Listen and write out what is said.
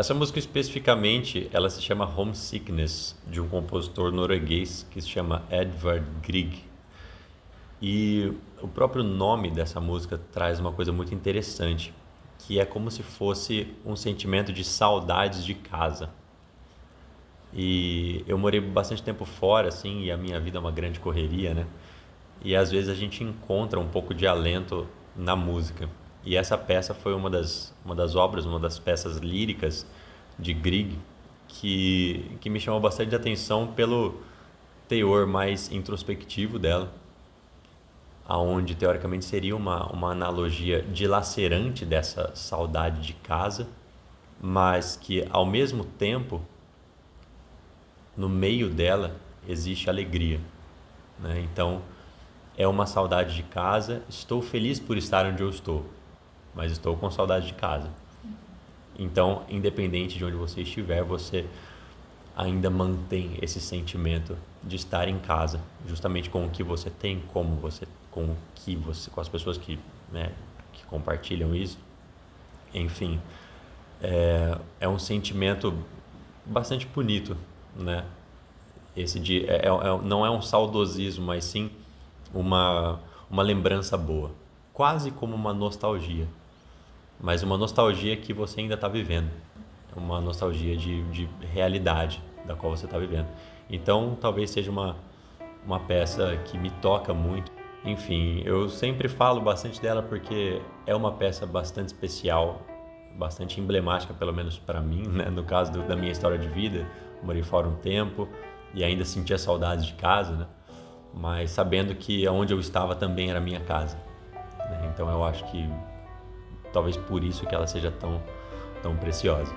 Essa música especificamente, ela se chama Homesickness, de um compositor norueguês que se chama Edvard Grieg. E o próprio nome dessa música traz uma coisa muito interessante, que é como se fosse um sentimento de saudades de casa. E eu morei bastante tempo fora, assim, e a minha vida é uma grande correria, né? E às vezes a gente encontra um pouco de alento na música. E essa peça foi uma das, uma das obras, uma das peças líricas de Grieg que, que me chamou bastante atenção pelo teor mais introspectivo dela, aonde teoricamente seria uma, uma analogia dilacerante dessa saudade de casa, mas que ao mesmo tempo, no meio dela, existe alegria. Né? Então, é uma saudade de casa, estou feliz por estar onde eu estou mas estou com saudade de casa. Então, independente de onde você estiver, você ainda mantém esse sentimento de estar em casa, justamente com o que você tem, como você, com o que você, com as pessoas que, né, que compartilham isso. Enfim, é, é um sentimento bastante bonito, né? Esse de é, é, não é um saudosismo, mas sim uma uma lembrança boa, quase como uma nostalgia mas uma nostalgia que você ainda está vivendo, uma nostalgia de, de realidade da qual você está vivendo. Então, talvez seja uma, uma peça que me toca muito. Enfim, eu sempre falo bastante dela porque é uma peça bastante especial, bastante emblemática, pelo menos para mim, né? no caso do, da minha história de vida. morei fora um tempo e ainda sentia saudades de casa, né? mas sabendo que onde eu estava também era minha casa. Né? Então, eu acho que talvez por isso que ela seja tão, tão preciosa.